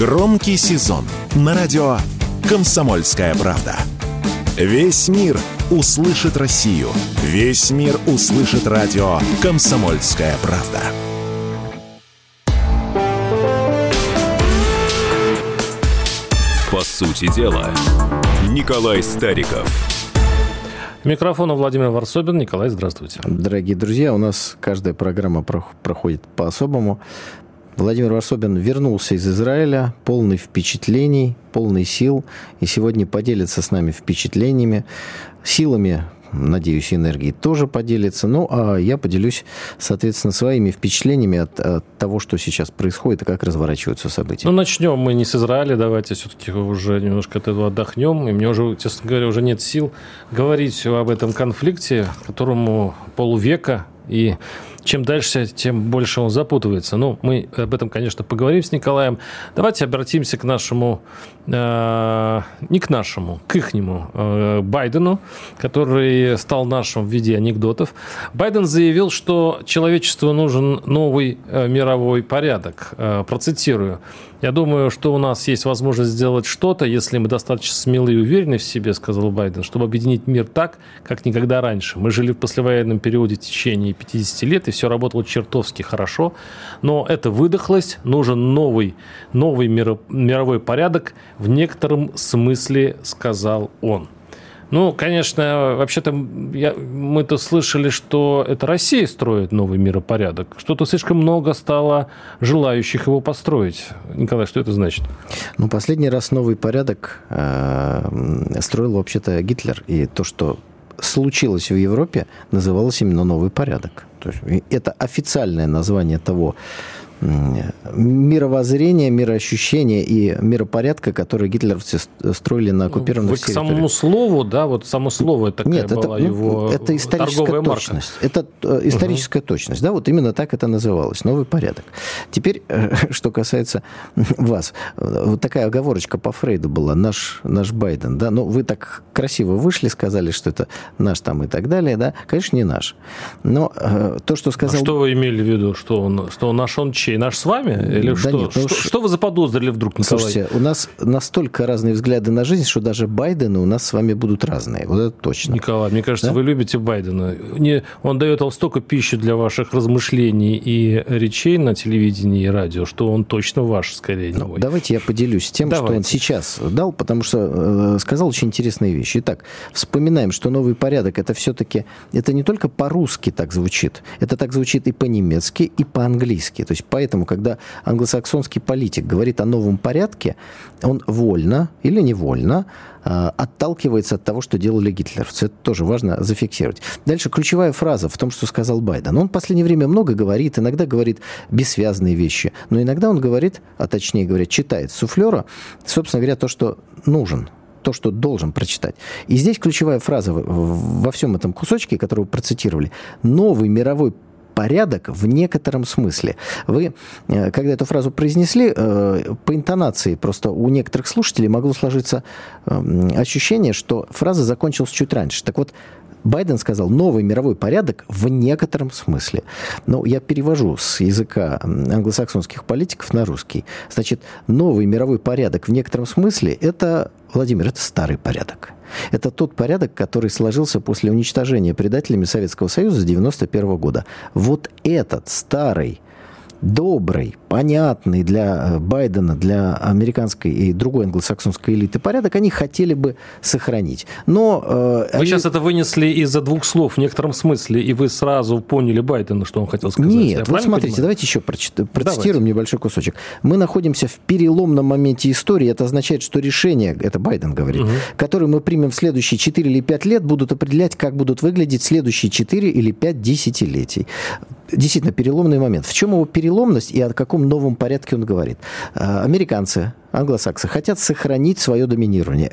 Громкий сезон на радио «Комсомольская правда». Весь мир услышит Россию. Весь мир услышит радио «Комсомольская правда». По сути дела, Николай Стариков. Микрофон у Владимира Варсобин. Николай, здравствуйте. Дорогие друзья, у нас каждая программа проходит по-особому. Владимир Варсобин вернулся из Израиля, полный впечатлений, полный сил, и сегодня поделится с нами впечатлениями, силами надеюсь, энергии тоже поделится. Ну, а я поделюсь, соответственно, своими впечатлениями от, от того, что сейчас происходит и как разворачиваются события. Ну, начнем мы не с Израиля, давайте все-таки уже немножко от этого отдохнем. И мне уже, честно говоря, уже нет сил говорить об этом конфликте, которому полувека и чем дальше, тем больше он запутывается. Ну, мы об этом, конечно, поговорим с Николаем. Давайте обратимся к нашему, э, не к нашему, к ихнему э, Байдену, который стал нашим в виде анекдотов. Байден заявил, что человечеству нужен новый э, мировой порядок. Процитирую. Я думаю, что у нас есть возможность сделать что-то, если мы достаточно смелы и уверены в себе, сказал Байден, чтобы объединить мир так, как никогда раньше. Мы жили в послевоенном периоде в течение 50 лет, и все работало чертовски хорошо, но это выдохлось, нужен новый, новый мировой порядок, в некотором смысле сказал он. Ну, конечно, вообще-то мы-то слышали, что это Россия строит новый миропорядок. Что-то слишком много стало желающих его построить. Николай, что это значит? Ну, последний раз новый порядок э, строил вообще-то Гитлер. И то, что случилось в Европе, называлось именно новый порядок. То есть это официальное название того, мировоззрения, мироощущения и миропорядка, которые гитлеровцы строили на оккупированных Вы к самому слову, да, вот само слово такая Нет, была это, его ну, это историческая точность. Марка. Это э, историческая угу. точность, да, вот именно так это называлось, новый порядок. Теперь, э, что касается вас, вот такая оговорочка по Фрейду была, наш, наш Байден, да, ну, вы так красиво вышли, сказали, что это наш там и так далее, да, конечно, не наш. Но э, то, что сказал... А что вы имели в виду, что он, что наш он чей? Наш с вами? Или да что? Нет, ну, что, что вы заподозрили вдруг, Николай? Слушайте, у нас настолько разные взгляды на жизнь, что даже Байдены у нас с вами будут разные. Вот это точно. Николай, мне кажется, да? вы любите Байдена. Не, он дает вам столько пищи для ваших размышлений и речей на телевидении и радио, что он точно ваш, скорее, ну, Давайте я поделюсь тем, давайте. что он сейчас дал, потому что э, сказал очень интересные вещи. Итак, вспоминаем, что новый порядок это все-таки, это не только по-русски так звучит, это так звучит и по-немецки, и по-английски. То есть поэтому, когда англосаксонский политик говорит о новом порядке, он вольно или невольно а, отталкивается от того, что делали гитлеровцы. Это тоже важно зафиксировать. Дальше ключевая фраза в том, что сказал Байден. Он в последнее время много говорит, иногда говорит бессвязные вещи, но иногда он говорит, а точнее говоря, читает суфлера, собственно говоря, то, что нужен то, что должен прочитать. И здесь ключевая фраза во всем этом кусочке, который вы процитировали. Новый мировой порядок в некотором смысле. Вы, э, когда эту фразу произнесли, э, по интонации просто у некоторых слушателей могло сложиться эм, ощущение, что фраза закончилась чуть раньше. Так вот, Байден сказал новый мировой порядок в некотором смысле. Но я перевожу с языка англосаксонских политиков на русский. Значит, новый мировой порядок в некотором смысле это, Владимир, это старый порядок. Это тот порядок, который сложился после уничтожения предателями Советского Союза с 1991 года. Вот этот старый добрый, понятный для э, Байдена, для американской и другой англосаксонской элиты порядок, они хотели бы сохранить. Но, э, вы они... сейчас это вынесли из-за двух слов в некотором смысле, и вы сразу поняли Байдена, что он хотел сказать. Нет, вот смотрите, понимаю? давайте еще процитируем давайте. небольшой кусочек. Мы находимся в переломном моменте истории. Это означает, что решения, это Байден говорит, угу. которые мы примем в следующие 4 или 5 лет, будут определять, как будут выглядеть следующие 4 или 5 десятилетий. Действительно, переломный момент. В чем его перелом? переломность и о каком новом порядке он говорит. А, американцы, англосаксы хотят сохранить свое доминирование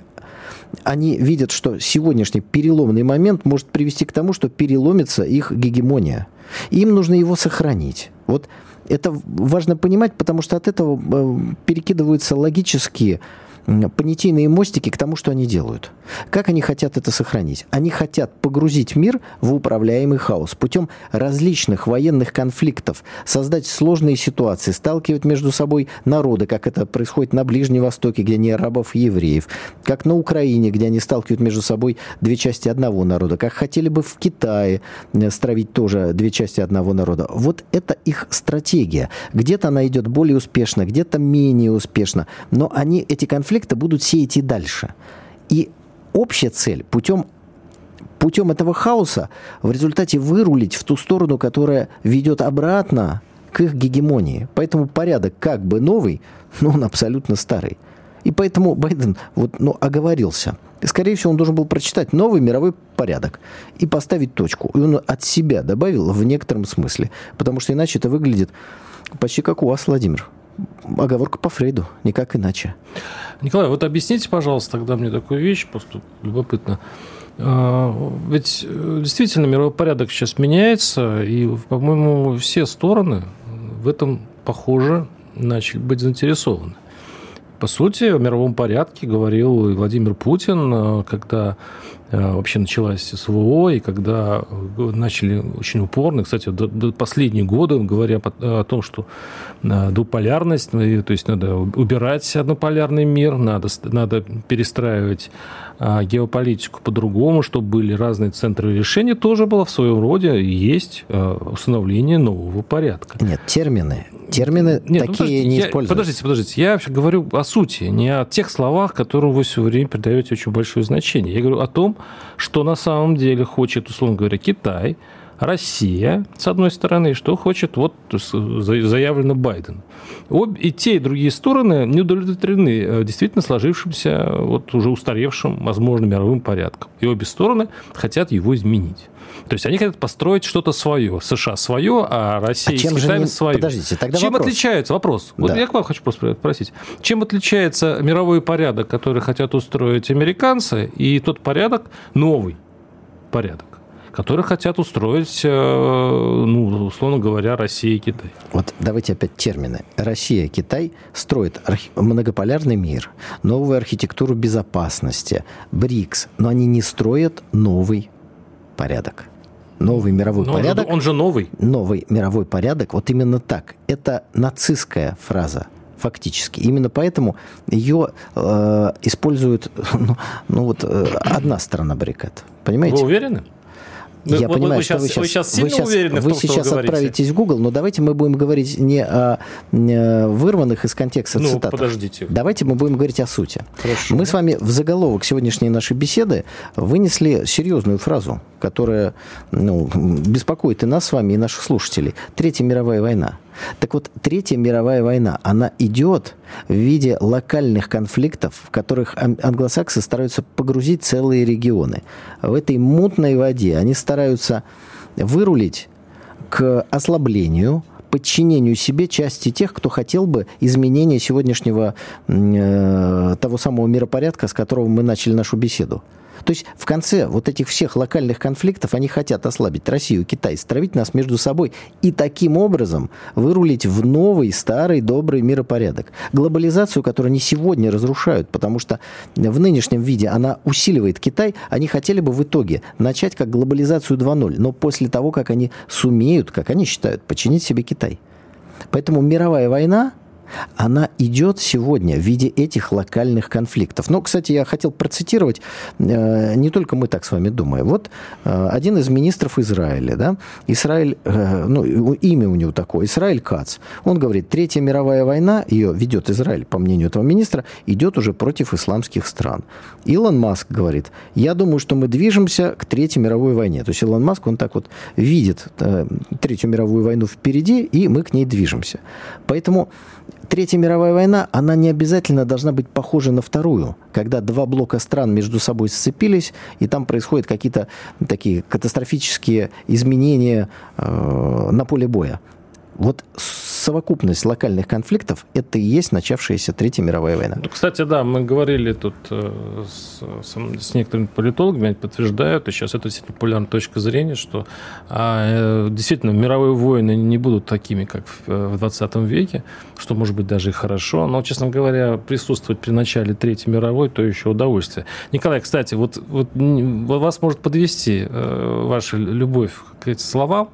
они видят, что сегодняшний переломный момент может привести к тому, что переломится их гегемония. им нужно его сохранить. Вот это важно понимать, потому что от этого э, перекидываются логические понятийные мостики к тому, что они делают. Как они хотят это сохранить? Они хотят погрузить мир в управляемый хаос путем различных военных конфликтов, создать сложные ситуации, сталкивать между собой народы, как это происходит на Ближнем Востоке, где не арабов и евреев, как на Украине, где они сталкивают между собой две части одного народа, как хотели бы в Китае э, стравить тоже две части одного народа. Вот это их стратегия. Где-то она идет более успешно, где-то менее успешно, но они эти конфликты будут сеять и дальше. И общая цель путем путем этого хаоса в результате вырулить в ту сторону, которая ведет обратно к их гегемонии. Поэтому порядок как бы новый, но он абсолютно старый. И поэтому Байден вот, ну, оговорился. И, скорее всего, он должен был прочитать новый мировой порядок и поставить точку. И он от себя добавил в некотором смысле. Потому что иначе это выглядит почти как у вас, Владимир. Оговорка по Фрейду, никак иначе. Николай, вот объясните, пожалуйста, тогда мне такую вещь, просто любопытно. А, ведь э, действительно мировой порядок сейчас меняется, и, по-моему, все стороны в этом, похоже, начали быть заинтересованы. По сути, о мировом порядке говорил и Владимир Путин, э, когда вообще началась СВО, и когда начали очень упорно, кстати, до, до последние годы, говоря о том, что двуполярность, то есть надо убирать однополярный мир, надо, надо перестраивать геополитику по-другому, чтобы были разные центры решения, тоже было в своем роде есть установление нового порядка. Нет, термины. Термины Нет, ну, такие ну, не я, используются. Подождите, подождите. Я вообще говорю о сути, не о тех словах, которым вы все время придаете очень большое значение. Я говорю о том, что на самом деле хочет, условно говоря, Китай, Россия, с одной стороны, и что хочет вот заявлено Байден. Об, и те, и другие стороны не удовлетворены э, действительно сложившимся, вот уже устаревшим, возможно, мировым порядком. И обе стороны хотят его изменить. То есть они хотят построить что-то свое. США свое, а Россия а чем и Китай не... свое. Подождите, тогда Чем вопрос. отличается? Вопрос. Да. Вот я к вам хочу просто спросить. Чем отличается мировой порядок, который хотят устроить американцы, и тот порядок, новый порядок? Которые хотят устроить, э, ну, условно говоря, Россия и Китай. Вот давайте опять термины. Россия и Китай строят архи- многополярный мир, новую архитектуру безопасности, БРИКС, но они не строят новый порядок. Новый мировой но порядок. Он же, он же новый. Новый мировой порядок. Вот именно так. Это нацистская фраза фактически. Именно поэтому ее э, используют ну, ну вот э, одна сторона баррикад. Понимаете? Вы уверены? Вы, я вы, понимаю, вы, что сейчас, вы сейчас, вы сейчас уверены вы в том, сейчас что вы отправитесь в Google, но давайте мы будем говорить не о вырванных из контекста ну, цитатах. подождите. Давайте мы будем говорить о сути. Хорошо. Мы с вами в заголовок сегодняшней нашей беседы вынесли серьезную фразу, которая ну, беспокоит и нас с вами, и наших слушателей. Третья мировая война. Так вот, Третья мировая война, она идет в виде локальных конфликтов, в которых англосаксы стараются погрузить целые регионы. В этой мутной воде они стараются вырулить к ослаблению, подчинению себе части тех, кто хотел бы изменения сегодняшнего э, того самого миропорядка, с которого мы начали нашу беседу. То есть в конце вот этих всех локальных конфликтов они хотят ослабить Россию, Китай, стравить нас между собой и таким образом вырулить в новый, старый, добрый миропорядок. Глобализацию, которую они сегодня разрушают, потому что в нынешнем виде она усиливает Китай, они хотели бы в итоге начать как глобализацию 2.0, но после того, как они сумеют, как они считают, подчинить себе Китай. Поэтому мировая война она идет сегодня в виде этих локальных конфликтов. Но, кстати, я хотел процитировать, э, не только мы так с вами думаем. Вот э, один из министров Израиля, да, Израиль, э, ну, имя у него такое, Израиль Кац, он говорит, Третья мировая война, ее ведет Израиль, по мнению этого министра, идет уже против исламских стран. Илон Маск говорит, я думаю, что мы движемся к Третьей мировой войне. То есть Илон Маск, он так вот видит Третью мировую войну впереди, и мы к ней движемся. Поэтому Третья мировая война, она не обязательно должна быть похожа на вторую, когда два блока стран между собой сцепились, и там происходят какие-то такие катастрофические изменения э, на поле боя. Вот совокупность локальных конфликтов – это и есть начавшаяся Третья мировая война. Ну, кстати, да, мы говорили тут э, с, с, некоторыми политологами, они подтверждают, и сейчас это действительно популярная точка зрения, что а, действительно мировые войны не будут такими, как в 20 веке, что может быть даже и хорошо, но, честно говоря, присутствовать при начале Третьей мировой – то еще удовольствие. Николай, кстати, вот, вот вас может подвести э, ваша любовь к этим словам,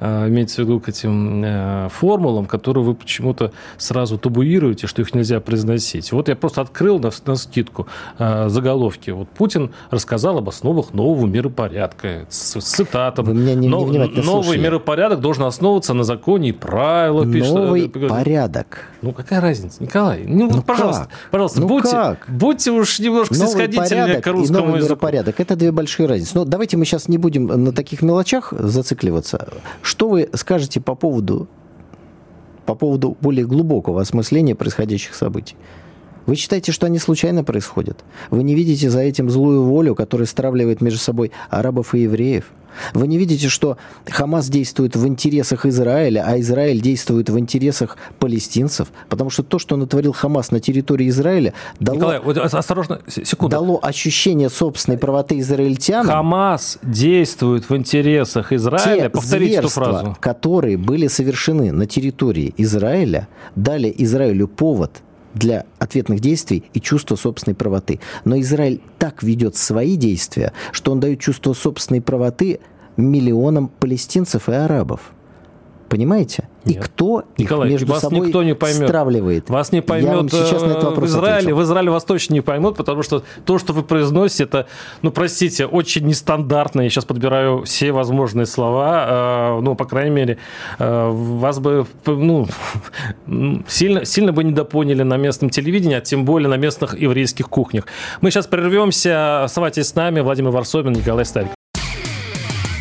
э, имеется в виду к этим э, формулам, которые вы почему-то сразу табуируете, что их нельзя произносить. Вот я просто открыл на, на скидку заголовки. Вот Путин рассказал об основах нового миропорядка с, с цитатом. Вы меня не, не Новый слушали. миропорядок должен основываться на законе и правилах. Новый пишет. порядок. Ну, какая разница, Николай? Ну, ну пожалуйста, как? пожалуйста, ну, будьте, как? будьте уж немножко новый снисходительнее к русскому новый языку. миропорядок. Это две большие разницы. Но давайте мы сейчас не будем на таких мелочах зацикливаться. Что вы скажете по поводу, по поводу более глубокого осмысления происходящих событий? Вы считаете, что они случайно происходят? Вы не видите за этим злую волю, которая стравливает между собой арабов и евреев? Вы не видите, что Хамас действует в интересах Израиля, а Израиль действует в интересах палестинцев? Потому что то, что натворил Хамас на территории Израиля, дало, Николай, вот осторожно, секунду. дало ощущение собственной правоты израильтянам. Хамас действует в интересах Израиля. Те Повторите эту фразу. которые были совершены на территории Израиля, дали Израилю повод для ответных действий и чувство собственной правоты. Но Израиль так ведет свои действия, что он дает чувство собственной правоты миллионам палестинцев и арабов. Понимаете? Нет. И кто Николай, их между вас собой никто не поймет. стравливает? Вас не поймет сейчас на этот э, вопрос в Израиле. Ответил. В Израиле вас точно не поймут, потому что то, что вы произносите, это, ну, простите, очень нестандартно. Я сейчас подбираю все возможные слова. Э, ну, по крайней мере, э, вас бы, ну, сильно, сильно бы недопоняли на местном телевидении, а тем более на местных еврейских кухнях. Мы сейчас прервемся. Оставайтесь с нами. Владимир Варсобин, Николай Старик.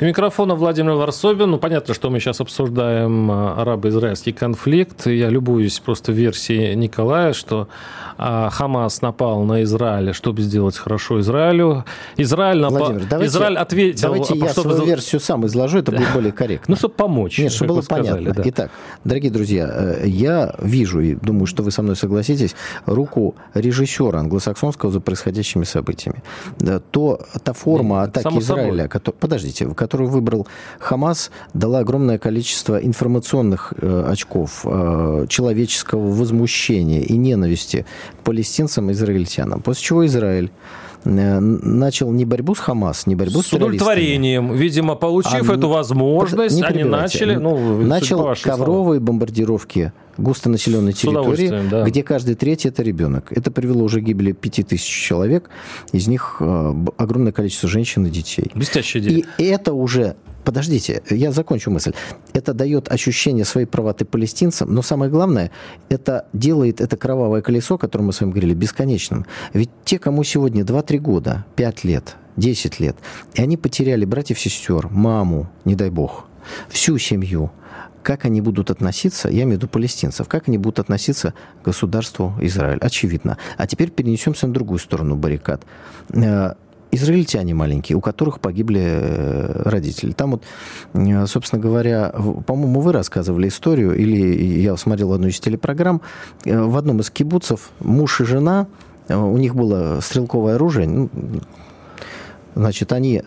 У микрофона Владимир Варсобин. Ну, понятно, что мы сейчас обсуждаем а, арабо-израильский конфликт. Я любуюсь просто версией Николая, что а, Хамас напал на Израиль, чтобы сделать хорошо Израилю. Израиль, напал... Владимир, давайте, Израиль ответил... Давайте я чтобы... свою версию сам изложу, это будет более корректно. Ну, чтобы помочь. Нет, чтобы было сказали, понятно. Да. Итак, дорогие друзья, э, я вижу, и думаю, что вы со мной согласитесь, руку режиссера англосаксонского за происходящими событиями. То, та форма атаки Само Израиля, который, подождите, которую выбрал Хамас, дала огромное количество информационных э, очков, э, человеческого возмущения и ненависти палестинцам и израильтянам. После чего Израиль начал не борьбу с Хамас, не борьбу с, с удовлетворением. Видимо, получив а, эту возможность, не они начали... Ну, начал ковровые слова. бомбардировки густонаселенной территории, да. где каждый третий это ребенок. Это привело уже к гибели 5000 человек, из них э, огромное количество женщин и детей. Блестящая идея. И это уже подождите, я закончу мысль. Это дает ощущение своей правоты палестинцам, но самое главное, это делает это кровавое колесо, о котором мы с вами говорили, бесконечным. Ведь те, кому сегодня 2-3 года, 5 лет, 10 лет, и они потеряли братьев, сестер, маму, не дай бог, всю семью, как они будут относиться, я имею в виду палестинцев, как они будут относиться к государству Израиль? Очевидно. А теперь перенесемся на другую сторону баррикад э, израильтяне маленькие, у которых погибли э, родители. Там вот, э, собственно говоря, по-моему, вы рассказывали историю, или я смотрел одну из телепрограмм, э, в одном из кибуцев муж и жена, у них было стрелковое оружие, ну, значит, они...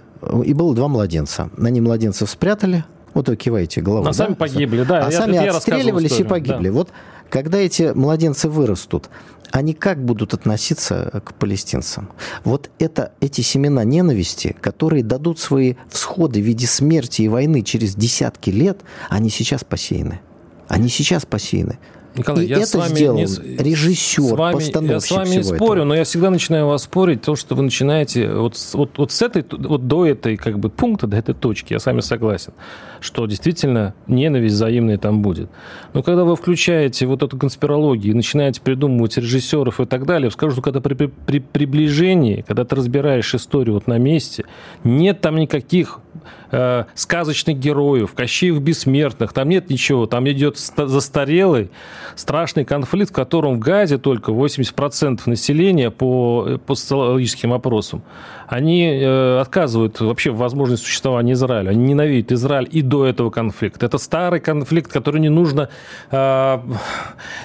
И было два младенца. Они младенцев спрятали, вот вы киваете головой. А да? сами погибли, да. А я, сами отстреливались и погибли. Да. Вот когда эти младенцы вырастут, они как будут относиться к палестинцам? Вот это, эти семена ненависти, которые дадут свои всходы в виде смерти и войны через десятки лет, они сейчас посеяны. Они сейчас посеяны. Николай, и я это сделал не... режиссер, с вами, постановщик Я с вами не спорю, этого. но я всегда начинаю вас спорить, то, что вы начинаете вот, вот, вот с этой, вот до этой как бы пункта, до этой точки, я с вами согласен, что действительно ненависть взаимная там будет. Но когда вы включаете вот эту конспирологию и начинаете придумывать режиссеров и так далее, скажу, что когда при, при, при приближении, когда ты разбираешь историю вот на месте, нет там никаких э, сказочных героев, Кощеев бессмертных, там нет ничего, там идет застарелый страшный конфликт, в котором в Газе только 80% населения по, по социологическим опросам, они э, отказывают вообще в возможности существования Израиля. Они ненавидят Израиль и до этого конфликта. Это старый конфликт, который не нужно... Э,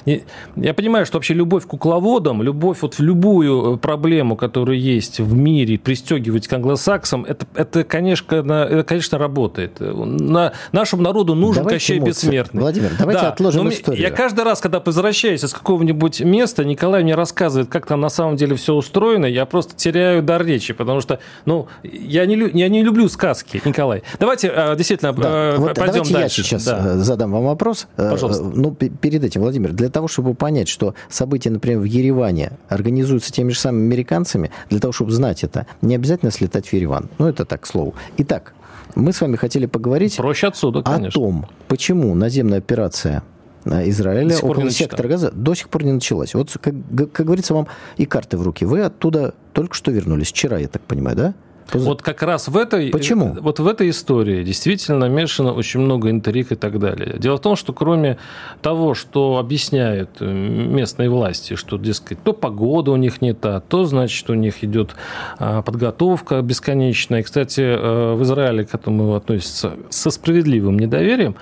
не, я понимаю, что вообще любовь к кукловодам, любовь вот в любую проблему, которая есть в мире, пристегивать к англосаксам, это, это, конечно, это, конечно, работает. На, нашему народу нужен давайте Кощей эмоции. Бессмертный. Владимир, давайте да, отложим историю. Я каждый раз, когда возвращаюсь из какого-нибудь места, Николай мне рассказывает, как там на самом деле все устроено, я просто теряю дар речи, потому что, ну, я не, я не люблю сказки, Николай. Давайте э, действительно да. Э, вот пойдем давайте дальше. я сейчас да. Э, задам вам вопрос. Пожалуйста. Ну, перед этим, Владимир, для того, чтобы понять, что события, например, в Ереване организуются теми же самыми американцами, для того, чтобы знать это, не обязательно слетать в Ереван. Ну, это так, к слову. Итак, мы с вами хотели поговорить Проще отсюда, конечно. о том, почему наземная операция Израиля около сектора Газа до сих пор не началась. Вот, как, как говорится, вам и карты в руки. Вы оттуда только что вернулись. Вчера, я так понимаю, да? Вот как раз в этой, Почему? Вот в этой истории действительно намешано очень много интриг и так далее. Дело в том, что кроме того, что объясняют э, местные власти, что, дескать, то погода у них не та, то, значит, у них идет а, подготовка бесконечная. И, кстати, э, в Израиле к этому относятся со справедливым недоверием.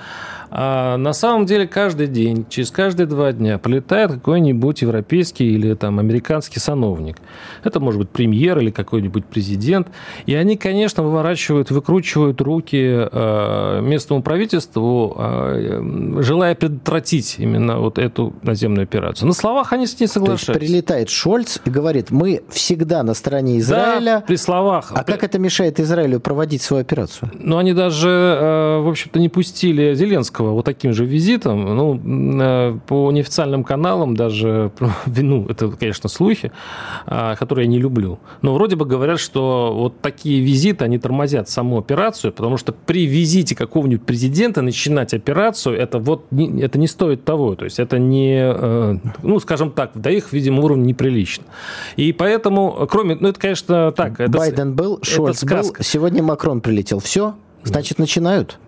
А на самом деле каждый день, через каждые два дня прилетает какой-нибудь европейский или там американский сановник. Это может быть премьер или какой-нибудь президент. И они, конечно, выворачивают, выкручивают руки э, местному правительству, э, желая предотвратить именно вот эту наземную операцию. На словах они с ней соглашаются. То есть прилетает Шольц и говорит, мы всегда на стороне Израиля. Да, при словах. А как это мешает Израилю проводить свою операцию? Ну, они даже, э, в общем-то, не пустили Зеленского Зеленского вот таким же визитом, ну, э, по неофициальным каналам даже, ну, это, конечно, слухи, а, которые я не люблю, но вроде бы говорят, что вот такие визиты, они тормозят саму операцию, потому что при визите какого-нибудь президента начинать операцию, это вот, это не стоит того, то есть это не, э, ну, скажем так, до их, видимо, уровня неприлично. И поэтому, кроме, ну, это, конечно, так. Это, Байден был, Шольц был, сегодня Макрон прилетел. Все? Значит, начинают?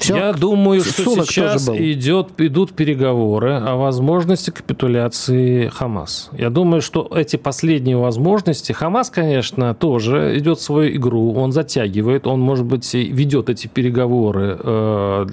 Все? Я думаю, что сейчас идет, идут переговоры о возможности капитуляции Хамас. Я думаю, что эти последние возможности... Хамас, конечно, тоже идет свою игру, он затягивает, он, может быть, ведет эти переговоры э,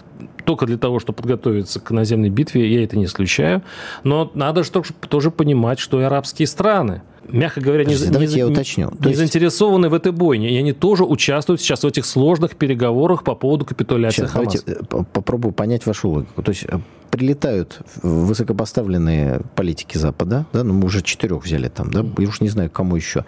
только для того, чтобы подготовиться к наземной битве, я это не исключаю. Но надо же тоже понимать, что и арабские страны мягко говоря, не, не, я уточню. не есть... заинтересованы в этой бойне. И они тоже участвуют сейчас в этих сложных переговорах по поводу капитуляции сейчас, Хамас. Давайте э, попробую понять вашу логику. То есть э, прилетают высокопоставленные политики Запада, да, ну мы уже четырех взяли там, да, я уж не знаю, кому еще.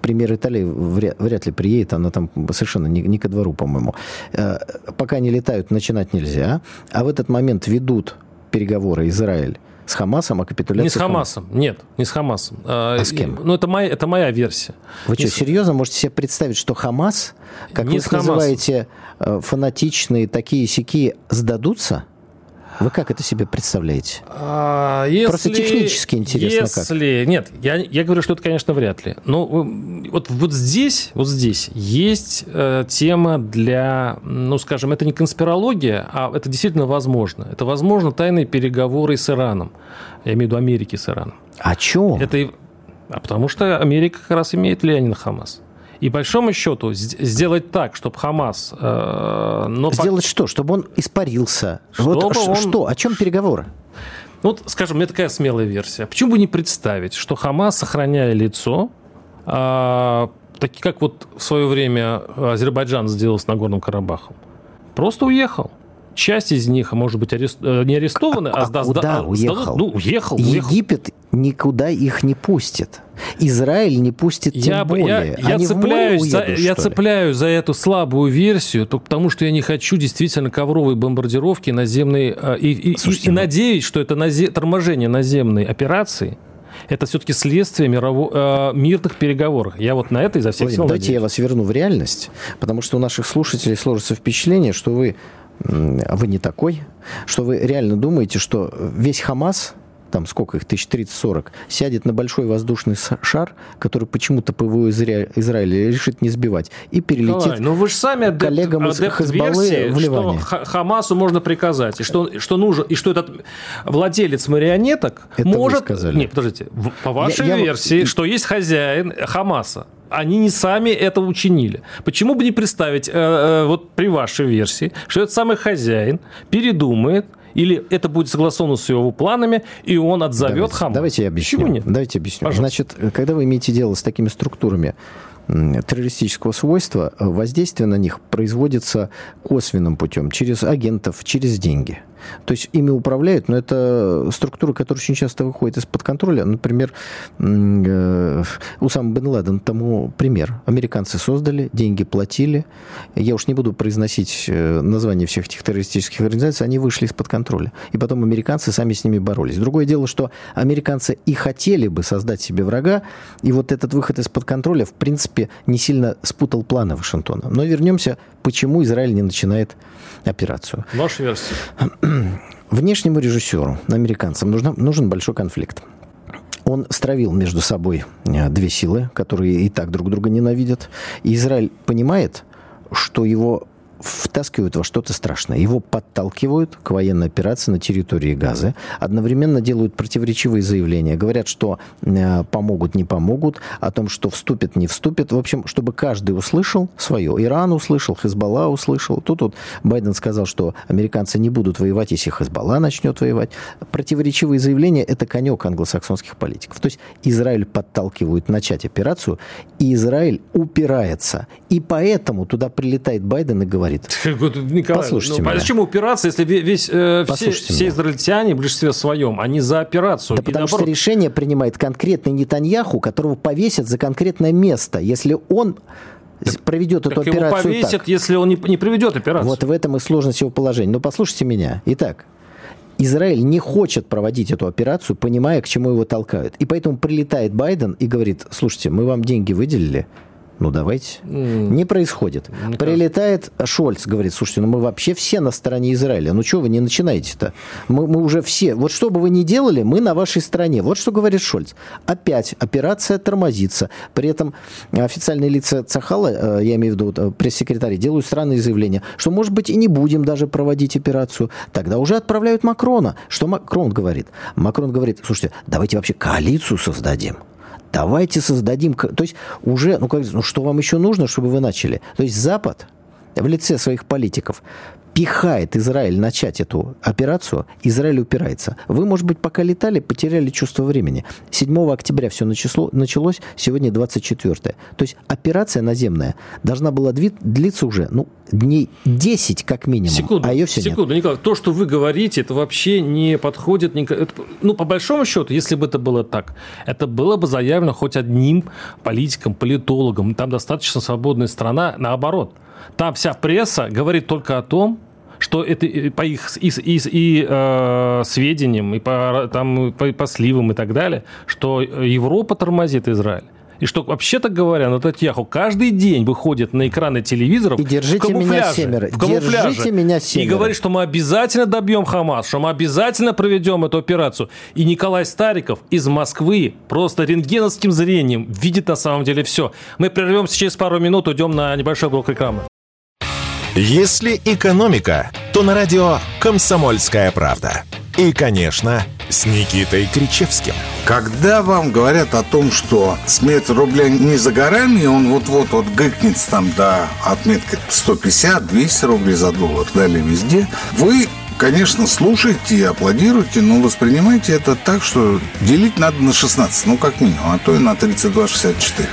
Пример Италии вряд, вряд ли приедет, она там совершенно не, не ко двору, по-моему. Э, пока они летают, начинать нельзя, а в этот момент ведут переговоры Израиль с Хамасом о капитуляции? Не с Хамасом, Хамас. нет, не с Хамасом. А, а с кем? Ну, это моя, это моя версия. Вы не что, с... серьезно можете себе представить, что Хамас, как не вы их называете, э, фанатичные такие сики, сдадутся? Вы как это себе представляете? А, если, Просто технически интересно если, как. Нет, я, я говорю, что это, конечно, вряд ли. Но вот, вот здесь, вот здесь есть э, тема для, ну, скажем, это не конспирология, а это действительно возможно. Это, возможно, тайные переговоры с Ираном. Я имею в виду Америки с Ираном. О чем? Это, а потому что Америка как раз имеет влияние на Хамас. И большому счету сделать так, чтобы Хамас... Э, но сделать по... что? Чтобы он испарился? Чтобы вот он... Что? О чем переговоры? Ну, вот, скажем, мне такая смелая версия. Почему бы не представить, что Хамас, сохраняя лицо, э, так как вот в свое время Азербайджан сделал с Нагорным Карабахом, просто уехал. Часть из них, может быть, арест... Э, не арестованы, а, а, а куда сда... уехал? Ну, уехал, уехал. Никуда их не пустит. Израиль не пустит тем я, более. Я, я, цепляюсь, уедут, за, я цепляюсь за эту слабую версию, потому что я не хочу действительно ковровой бомбардировки наземной. А, и, и, Слушайте, и, и ну... надеюсь, что это назе, торможение наземной операции это все-таки следствие мирово, э, мирных переговоров. Я вот на это изо всех сил Давайте надеюсь. я вас верну в реальность, потому что у наших слушателей сложится впечатление, что вы, вы не такой, что вы реально думаете, что весь Хамас там сколько их, 1030-40, сядет на большой воздушный шар, который почему-то ПВО Израиля решит не сбивать, и перелетит Николай, ну вы же сами адепт, коллегам из Хезбаллы в Ливане. Что Хамасу можно приказать, и что, что нужно, и что этот владелец марионеток Это может... Нет, подождите, по вашей я, версии, я... что есть хозяин Хамаса, они не сами это учинили. Почему бы не представить, э, э, вот при вашей версии, что этот самый хозяин передумает, или это будет согласовано с его планами, и он отзовет давайте, Хамас? Давайте я объясню. Почему нет? Давайте объясню. Пожалуйста. Значит, когда вы имеете дело с такими структурами, террористического свойства, воздействие на них производится косвенным путем, через агентов, через деньги – то есть ими управляют, но это структура, которая очень часто выходит из-под контроля. Например, э, Усам бен Ладен тому пример. Американцы создали, деньги платили. Я уж не буду произносить э, название всех этих террористических организаций, они вышли из-под контроля. И потом американцы сами с ними боролись. Другое дело, что американцы и хотели бы создать себе врага, и вот этот выход из-под контроля, в принципе, не сильно спутал планы Вашингтона. Но вернемся, почему Израиль не начинает операцию. Ваша версия. Внешнему режиссеру, американцам, нужно, нужен большой конфликт. Он стравил между собой э, две силы, которые и так друг друга ненавидят. И Израиль понимает, что его втаскивают во что-то страшное. Его подталкивают к военной операции на территории Газы. Одновременно делают противоречивые заявления. Говорят, что э, помогут, не помогут. О том, что вступят, не вступят. В общем, чтобы каждый услышал свое. Иран услышал, Хезбалла услышал. Тут вот Байден сказал, что американцы не будут воевать, если Хезбалла начнет воевать. Противоречивые заявления – это конек англосаксонских политиков. То есть Израиль подталкивают начать операцию, и Израиль упирается. И поэтому туда прилетает Байден и говорит, говорит. Николай, Послушайте ну, меня. Зачем упираться, если весь, э, все, все израильтяне в большинстве своем, они за операцию? Да потому наоборот... что решение принимает конкретный Нетаньяху, которого повесят за конкретное место, если он так, проведет так эту его операцию повесят, так. если он не, не проведет операцию. Вот в этом и сложность его положения. Но послушайте меня. Итак, Израиль не хочет проводить эту операцию, понимая, к чему его толкают. И поэтому прилетает Байден и говорит, слушайте, мы вам деньги выделили, ну, давайте. Mm. Не происходит. Никак. Прилетает Шольц, говорит, слушайте, ну мы вообще все на стороне Израиля. Ну, что вы не начинаете-то? Мы, мы уже все... Вот что бы вы ни делали, мы на вашей стороне. Вот что говорит Шольц. Опять операция тормозится. При этом официальные лица Цахала, э, я имею в виду э, пресс-секретарь, делают странные заявления, что, может быть, и не будем даже проводить операцию. Тогда уже отправляют Макрона. Что Макрон говорит? Макрон говорит, слушайте, давайте вообще коалицию создадим давайте создадим... То есть уже, ну, как, ну что вам еще нужно, чтобы вы начали? То есть Запад в лице своих политиков пихает Израиль начать эту операцию, Израиль упирается. Вы, может быть, пока летали, потеряли чувство времени. 7 октября все начало, началось, сегодня 24. То есть операция наземная должна была длиться уже ну, дней 10 как минимум, секунду, а ее все секунду, нет. Николай, то, что вы говорите, это вообще не подходит. Это, ну, по большому счету, если бы это было так, это было бы заявлено хоть одним политиком, политологом. Там достаточно свободная страна, наоборот. Там вся пресса говорит только о том, что это по их и, и, и э, сведениям, и по, там, по, по сливам и так далее, что Европа тормозит Израиль. И что, вообще-то говоря, Нататьяху каждый день выходит на экраны телевизоров и держите в камуфляже, меня семеро. В камуфляже, держите меня семеро. И говорит, что мы обязательно добьем Хамас, что мы обязательно проведем эту операцию. И Николай Стариков из Москвы просто рентгеновским зрением видит на самом деле все. Мы прервемся через пару минут, уйдем на небольшой блок рекламы. Если экономика, то на радио «Комсомольская правда». И, конечно, с Никитой Кричевским. Когда вам говорят о том, что смерть рубля не за горами, он вот-вот вот гыкнет там до отметки 150-200 рублей за доллар, далее везде, вы конечно, слушайте и аплодируйте, но воспринимайте это так, что делить надо на 16, ну, как минимум, а то и на 32,64.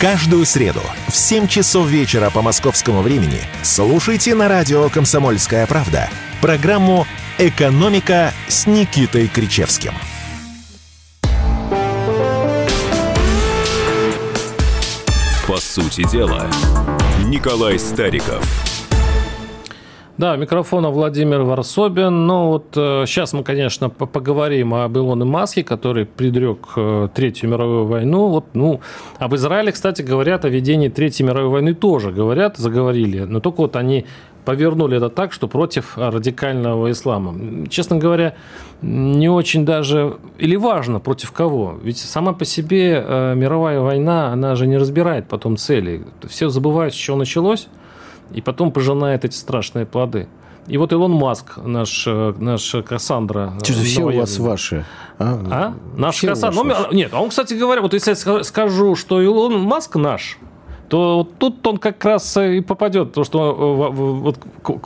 Каждую среду в 7 часов вечера по московскому времени слушайте на радио «Комсомольская правда» программу «Экономика» с Никитой Кричевским. По сути дела, Николай Стариков – да, микрофона Владимир Варсобин. Ну вот э, сейчас мы, конечно, поговорим об Илоне Маске, который предрек э, Третью мировую войну. Вот, ну, об Израиле, кстати, говорят о ведении Третьей мировой войны тоже говорят, заговорили. Но только вот они повернули это так, что против радикального ислама. Честно говоря, не очень даже... Или важно, против кого. Ведь сама по себе э, мировая война, она же не разбирает потом цели. Все забывают, с чего началось, и потом пожинает эти страшные плоды. И вот Илон Маск, наш, э, наш Кассандра. Что же все у вас ваши? А? а? Наш Кассандра. Ну, нет, а он, кстати говоря, вот если я скажу, что Илон Маск наш, то вот тут он как раз и попадет, то что э, вот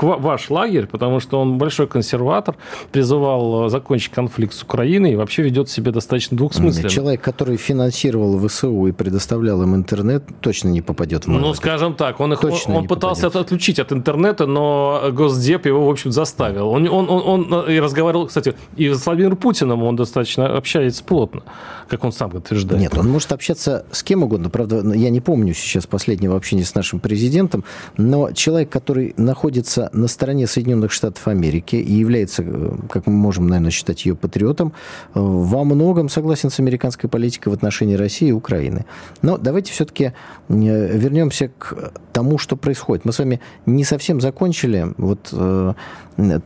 ваш лагерь, потому что он большой консерватор, призывал э, закончить конфликт с Украиной и вообще ведет себя достаточно двухсмысленно. Человек, который финансировал ВСУ и предоставлял им интернет, точно не попадет в мой Ну, лагерь. скажем так, он, их, точно он пытался попадет. отключить от интернета, но Госдеп его, в общем, заставил. Он, он, он, он и разговаривал, кстати, и с Владимиром Путиным он достаточно общается плотно, как он сам утверждает. Нет, он может общаться с кем угодно. Правда, я не помню сейчас последнего общения с нашим президентом, но человек, который находится на стороне Соединенных Штатов Америки и является, э, как мы можем, наверное, считать ее патриотом, э, во многом согласен с американской политикой в отношении России и Украины. Но давайте все-таки э, вернемся к тому, что происходит. Мы с вами не совсем закончили вот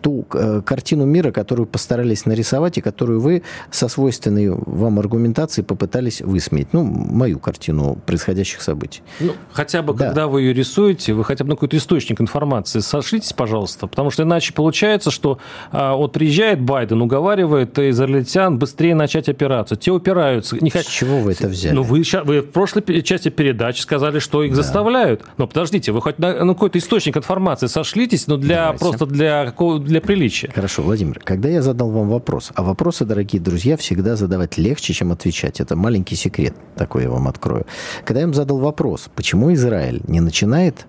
ту картину мира, которую постарались нарисовать и которую вы со свойственной вам аргументацией попытались высмеять. Ну, мою картину происходящих событий. Ну, хотя бы, да. когда вы ее рисуете, вы хотя бы на какой-то источник информации сошлитесь, пожалуйста, потому что иначе получается, что а, вот приезжает Байден, уговаривает израильтян быстрее начать операцию. Те упираются. Не С чего вы это взяли? Ну, вы, вы в прошлой части передачи сказали, что их да. заставляют. Но подождите, вы хоть на, на какой-то источник информации сошлитесь, но для, Давайте. просто для, какого, для приличия. Хорошо, Владимир, когда я задал вам вопрос, а вопросы, дорогие друзья, всегда задавать легче, чем отвечать. Это маленький секрет, такой я вам открою. Когда я вам задал вопрос, почему Израиль не начинает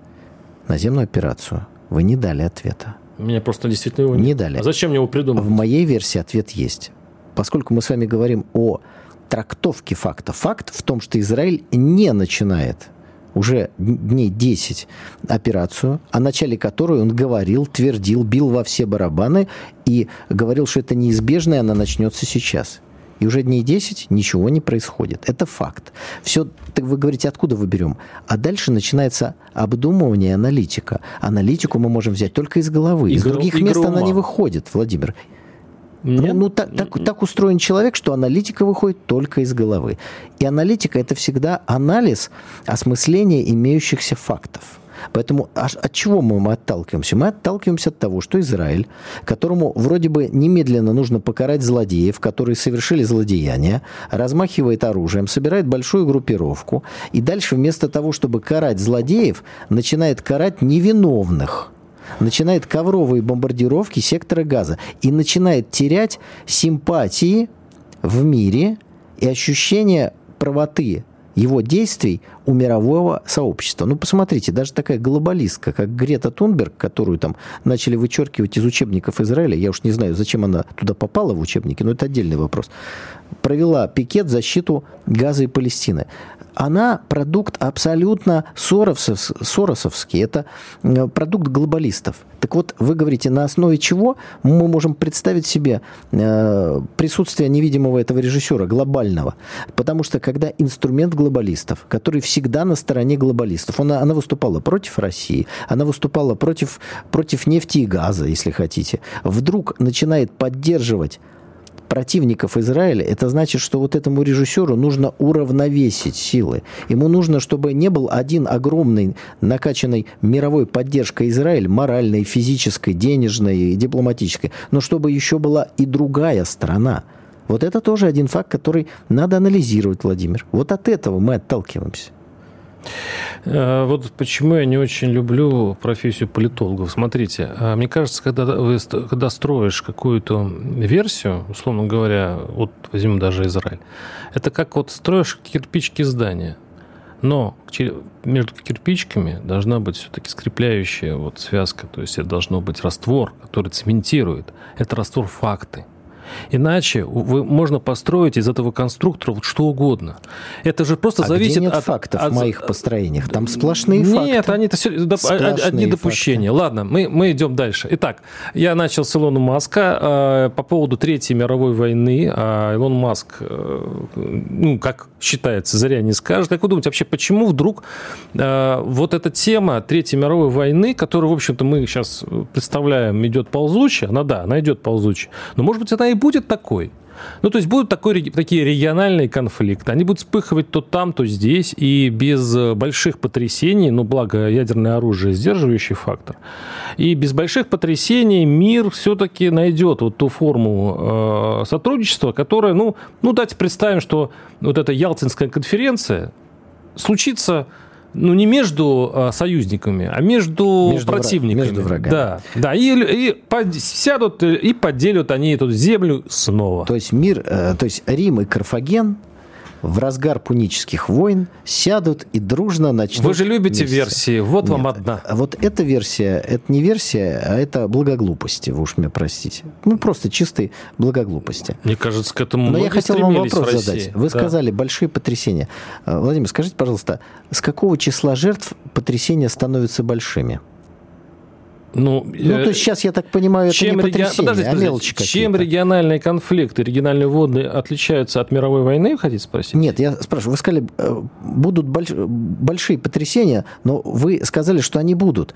наземную операцию, вы не дали ответа. Меня просто действительно его не, не дали. А зачем мне его придумать? В моей версии ответ есть. Поскольку мы с вами говорим о трактовке факта. Факт в том, что Израиль не начинает уже дней 10 операцию, о начале которой он говорил, твердил, бил во все барабаны и говорил, что это неизбежно, и она начнется сейчас и уже дней 10 ничего не происходит. Это факт. Все, так вы говорите, откуда вы берем? А дальше начинается обдумывание, аналитика. Аналитику мы можем взять только из головы. Из, из других мест ума. она не выходит, Владимир. Ну, Нет? Ну, ну так, так, так устроен человек, что аналитика выходит только из головы. И аналитика это всегда анализ осмысления имеющихся фактов. Поэтому от чего мы отталкиваемся? Мы отталкиваемся от того, что Израиль, которому вроде бы немедленно нужно покарать злодеев, которые совершили злодеяние, размахивает оружием, собирает большую группировку, и дальше вместо того, чтобы карать злодеев, начинает карать невиновных начинает ковровые бомбардировки сектора газа и начинает терять симпатии в мире и ощущение правоты его действий у мирового сообщества. Ну, посмотрите, даже такая глобалистка, как Грета Тунберг, которую там начали вычеркивать из учебников Израиля, я уж не знаю, зачем она туда попала в учебники, но это отдельный вопрос, провела пикет в защиту Газа и Палестины она продукт абсолютно соросовский. Это продукт глобалистов. Так вот, вы говорите, на основе чего мы можем представить себе э, присутствие невидимого этого режиссера, глобального? Потому что когда инструмент глобалистов, который всегда на стороне глобалистов, она, она выступала против России, она выступала против, против нефти и газа, если хотите, вдруг начинает поддерживать противников Израиля, это значит, что вот этому режиссеру нужно уравновесить силы. Ему нужно, чтобы не был один огромный накачанный мировой поддержкой Израиль, моральной, физической, денежной, дипломатической, но чтобы еще была и другая страна. Вот это тоже один факт, который надо анализировать, Владимир. Вот от этого мы отталкиваемся. Э, вот почему я не очень люблю профессию политологов. Смотрите, э, мне кажется, когда, вы, когда строишь какую-то версию, условно говоря, вот возьмем даже Израиль, это как вот строишь кирпички здания. Но между кирпичками должна быть все-таки скрепляющая вот связка, то есть это должно быть раствор, который цементирует. Это раствор факты. Иначе вы, можно построить из этого конструктора вот что угодно. Это же просто а зависит где нет от фактов от... в моих построениях. Там сплошные нет, факты. Нет, они это все сплошные одни допущения. Факты. Ладно, мы, мы идем дальше. Итак, я начал с Илона Маска э, по поводу Третьей мировой войны. А Илон Маск, э, ну, как считается, зря не скажет. Как вы думаете, вообще, почему вдруг э, вот эта тема Третьей мировой войны, которую, в общем-то, мы сейчас представляем, идет ползучая, она, да, она идет ползучая, но, может быть, она и будет такой. Ну, то есть будут такой, такие региональные конфликты. Они будут вспыхивать то там, то здесь, и без больших потрясений, ну, благо ядерное оружие сдерживающий фактор, и без больших потрясений мир все-таки найдет вот ту форму э, сотрудничества, которая, ну, ну, давайте представим, что вот эта Ялтинская конференция случится ну, не между а, союзниками, а между, между противниками. Между врагами. Да, да. И, и под, сядут и поделят они эту землю снова. То есть мир, э, то есть Рим и Карфаген в разгар пунических войн сядут и дружно начнут... Вы же любите вместе. версии, вот Нет, вам одна. Вот эта версия, это не версия, а это благоглупости, вы уж меня простите. Ну, просто чистой благоглупости. Мне кажется, к этому Но я хотел вам вопрос задать. Вы да. сказали большие потрясения. Э, Владимир, скажите, пожалуйста, с какого числа жертв потрясения становятся большими? Ну, ну, то есть сейчас, я так понимаю, чем это не потрясение, реги... Подождите, а мелочи Чем региональные конфликты, региональные войны отличаются от мировой войны, хотите спросить? Нет, я спрашиваю, вы сказали, э, будут больш... большие потрясения, но вы сказали, что они будут.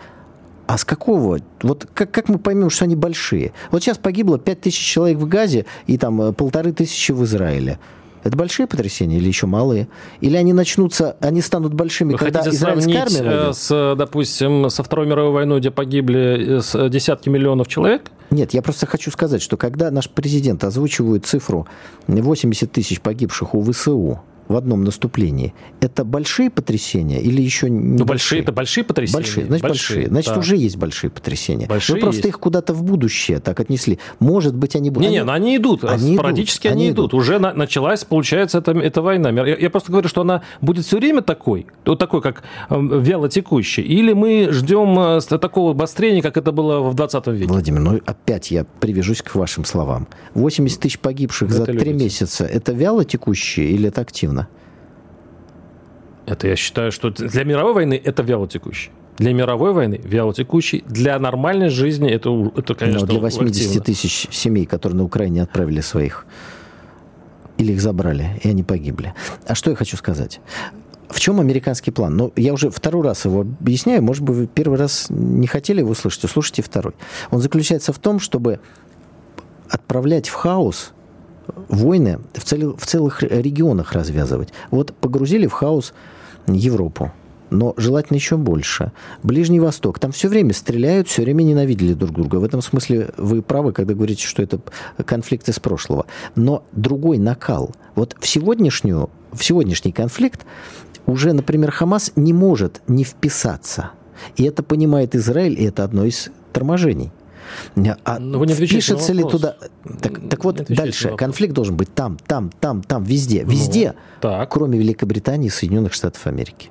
А с какого? Вот как, как мы поймем, что они большие? Вот сейчас погибло 5 тысяч человек в Газе и там э, полторы тысячи в Израиле. Это большие потрясения или еще малые? Или они начнутся, они станут большими, Вы когда хотите израильская армия войдет? э, с, допустим, со Второй мировой войной, где погибли э, десятки миллионов человек? Нет, я просто хочу сказать, что когда наш президент озвучивает цифру 80 тысяч погибших у ВСУ, в одном наступлении. Это большие потрясения или еще не ну, большие? Это большие потрясения? Большие, значит, большие. большие. Значит, да. уже есть большие потрясения. Большие Вы просто есть. их куда-то в будущее так отнесли. Может быть, они будут... Не-не, они, они идут. Они Спорадически идут. они, идут. идут. Уже на, началась, получается, эта, эта война. Я, я просто говорю, что она будет все время такой, вот такой, как э, вяло текущей. Или мы ждем э, такого обострения, как это было в 20 веке? Владимир, ну опять я привяжусь к вашим словам. 80 тысяч погибших Вы за три месяца. Это вяло текущее или это активно? Это я считаю, что для мировой войны это вялотекущий. Для мировой войны вялотекущий. Для нормальной жизни это, это конечно, Но для 80 активно. тысяч семей, которые на Украине отправили своих, или их забрали, и они погибли. А что я хочу сказать? В чем американский план? Ну, я уже второй раз его объясняю. Может быть, вы первый раз не хотели его услышать, услышите второй. Он заключается в том, чтобы отправлять в хаос войны в, цел, в целых регионах развязывать. Вот погрузили в хаос Европу, но желательно еще больше. Ближний Восток. Там все время стреляют, все время ненавидели друг друга. В этом смысле вы правы, когда говорите, что это конфликт из прошлого. Но другой накал. Вот в, сегодняшнюю, в сегодняшний конфликт уже, например, Хамас не может не вписаться. И это понимает Израиль, и это одно из торможений. А Но вы не впишется ли туда... Так, так вот, дальше. Конфликт должен быть там, там, там, там, везде. Везде, ну, так. кроме Великобритании и Соединенных Штатов Америки.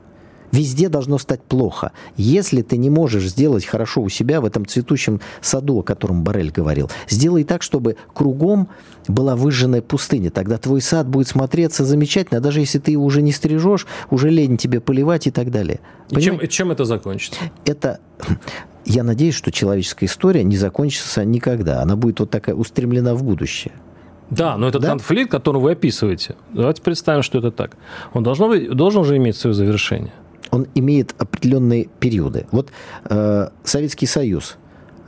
Везде должно стать плохо. Если ты не можешь сделать хорошо у себя в этом цветущем саду, о котором Барель говорил, сделай так, чтобы кругом была выжженная пустыня. Тогда твой сад будет смотреться замечательно, даже если ты его уже не стрижешь, уже лень тебе поливать и так далее. И чем, и чем это закончится? Это я надеюсь, что человеческая история не закончится никогда. Она будет вот такая устремлена в будущее. Да, но этот да? конфликт, который вы описываете, давайте представим, что это так. Он должен, должен же иметь свое завершение. Он имеет определенные периоды. Вот э, Советский Союз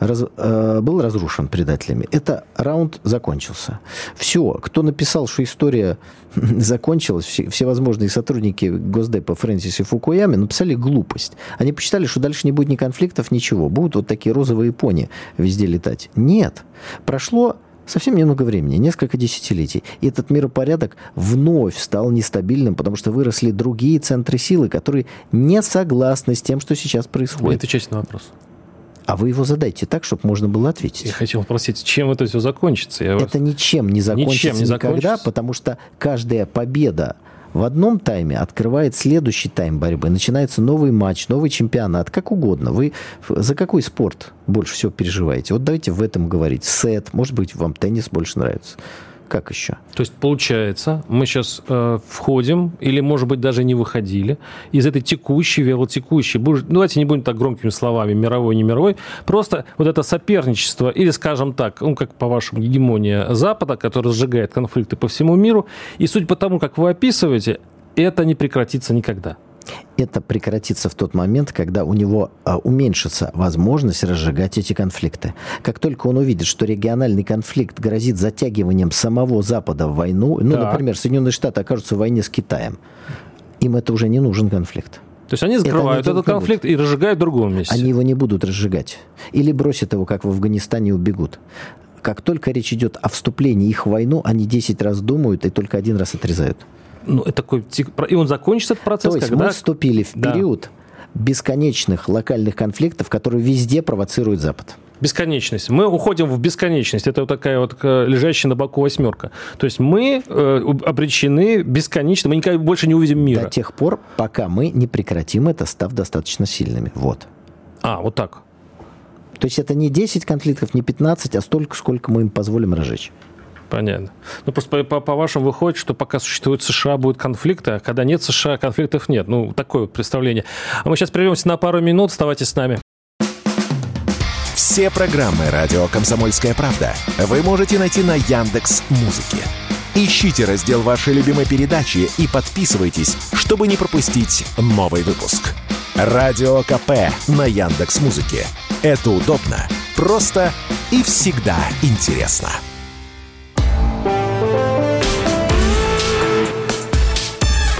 раз, э, был разрушен предателями. Это раунд закончился. Все, кто написал, что история закончилась, все, всевозможные сотрудники Госдепа Фрэнсис и Фукуями написали глупость. Они посчитали, что дальше не будет ни конфликтов, ничего. Будут вот такие розовые пони везде летать. Нет. Прошло совсем немного времени, несколько десятилетий. И этот миропорядок вновь стал нестабильным, потому что выросли другие центры силы, которые не согласны с тем, что сейчас происходит. Это честный вопрос. А вы его задайте так, чтобы можно было ответить. Я хотел спросить, чем это все закончится? Я это вас... ничем не закончится ничем не никогда, закончится? потому что каждая победа В одном тайме открывает следующий тайм борьбы. Начинается новый матч, новый чемпионат, как угодно. Вы за какой спорт больше всего переживаете? Вот давайте в этом говорить. Сет, может быть, вам теннис больше нравится. Как еще? То есть, получается, мы сейчас э, входим, или, может быть, даже не выходили, из этой текущей, велотекущей, ну, давайте не будем так громкими словами, мировой, не мировой, просто вот это соперничество, или, скажем так, ну, как по-вашему, гегемония Запада, который сжигает конфликты по всему миру, и судя по тому, как вы описываете, это не прекратится никогда это прекратится в тот момент, когда у него а, уменьшится возможность разжигать эти конфликты. Как только он увидит, что региональный конфликт грозит затягиванием самого Запада в войну, ну, так. например, Соединенные Штаты окажутся в войне с Китаем, им это уже не нужен конфликт. То есть они закрывают этот конфликт и разжигают в другом месте. Они его не будут разжигать. Или бросят его, как в Афганистане, и убегут. Как только речь идет о вступлении их в войну, они 10 раз думают и только один раз отрезают ну, это такой, и он закончится этот процесс, То есть когда... мы вступили в период да. бесконечных локальных конфликтов, которые везде провоцирует Запад. Бесконечность. Мы уходим в бесконечность. Это вот такая вот лежащая на боку восьмерка. То есть мы э, обречены бесконечно, мы никогда больше не увидим мира. До тех пор, пока мы не прекратим это, став достаточно сильными. Вот. А, вот так. То есть это не 10 конфликтов, не 15, а столько, сколько мы им позволим разжечь. Понятно. Ну, просто по, по вашему выходит, что пока существует США, будет конфликты, а когда нет США, конфликтов нет. Ну, такое вот представление. А мы сейчас прервемся на пару минут. Оставайтесь с нами. Все программы «Радио Комсомольская правда» вы можете найти на Яндекс Музыке. Ищите раздел вашей любимой передачи и подписывайтесь, чтобы не пропустить новый выпуск. Радио КП на Яндекс Музыке. Это удобно, просто и всегда интересно.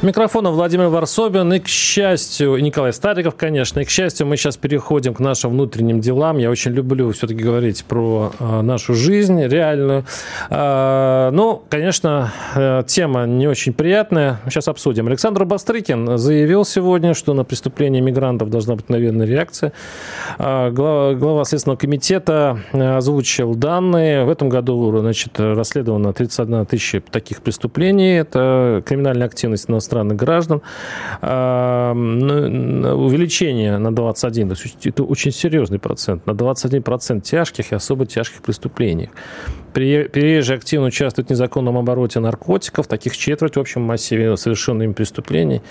Микрофона Владимир Варсобин. И, к счастью, Николай Стариков, конечно. И, к счастью, мы сейчас переходим к нашим внутренним делам. Я очень люблю все-таки говорить про э, нашу жизнь реальную. Э, ну, конечно, э, тема не очень приятная. Сейчас обсудим. Александр Бастрыкин заявил сегодня, что на преступление мигрантов должна быть мгновенная реакция. Глава, глава Следственного комитета озвучил данные. В этом году значит, расследовано 31 тысяча таких преступлений. Это криминальная активность на иностранных граждан. Увеличение на 21, то есть это очень серьезный процент, на 21% тяжких и особо тяжких преступлений. Приезжие активно участвуют в незаконном обороте наркотиков, таких четверть в общем массиве совершенных им преступлений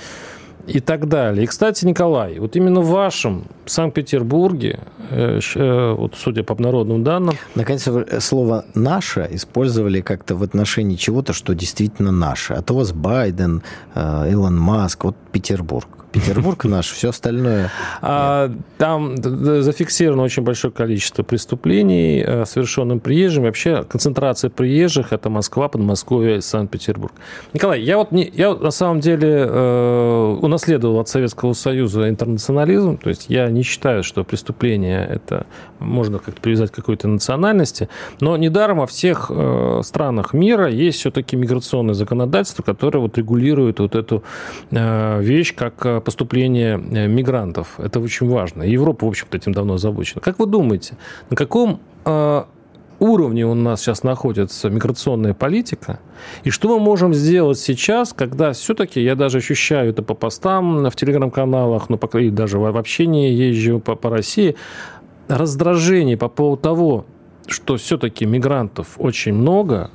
и так далее. И, кстати, Николай, вот именно в вашем Санкт-Петербурге, э, э, вот судя по обнародным данным... Наконец, слово «наше» использовали как-то в отношении чего-то, что действительно наше. А то у вас Байден, э, Илон Маск, вот Петербург. Петербург наш, все остальное. А, там зафиксировано очень большое количество преступлений, э, совершенным приезжим. Вообще концентрация приезжих это Москва, Подмосковье Санкт-Петербург. Николай, я вот я на самом деле э, унаследовал от Советского Союза интернационализм. То есть я не считаю, что преступление это можно как-то привязать к какой-то национальности. Но недаром во всех э, странах мира есть все-таки миграционное законодательство, которое вот регулирует вот эту вещь, как поступления э, мигрантов. Это очень важно. Европа, в общем-то, этим давно озабочена. Как вы думаете, на каком э, уровне у нас сейчас находится миграционная политика, и что мы можем сделать сейчас, когда все-таки, я даже ощущаю это по постам в телеграм-каналах, ну, и даже в общении езжу по, по России, раздражение по поводу того, что все-таки мигрантов очень много,